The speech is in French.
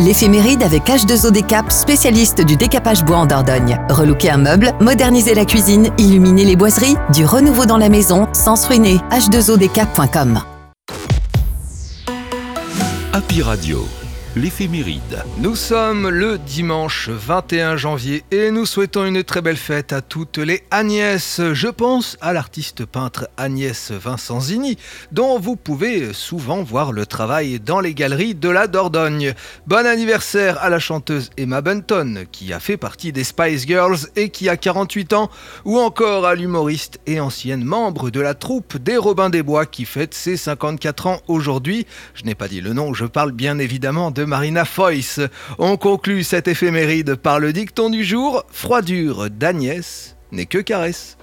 L'éphéméride avec H2O Décap, spécialiste du décapage bois en Dordogne. Relooker un meuble, moderniser la cuisine, illuminer les boiseries, du renouveau dans la maison sans se ruiner. H2ODécap.com Happy Radio l'éphéméride. Nous sommes le dimanche 21 janvier et nous souhaitons une très belle fête à toutes les Agnès. Je pense à l'artiste peintre Agnès Vincenzini, dont vous pouvez souvent voir le travail dans les galeries de la Dordogne. Bon anniversaire à la chanteuse Emma Bunton, qui a fait partie des Spice Girls et qui a 48 ans, ou encore à l'humoriste et ancienne membre de la troupe des Robins des Bois qui fête ses 54 ans aujourd'hui. Je n'ai pas dit le nom, je parle bien évidemment de Marina Foyce. On conclut cette éphéméride par le dicton du jour Froidure d'Agnès n'est que caresse.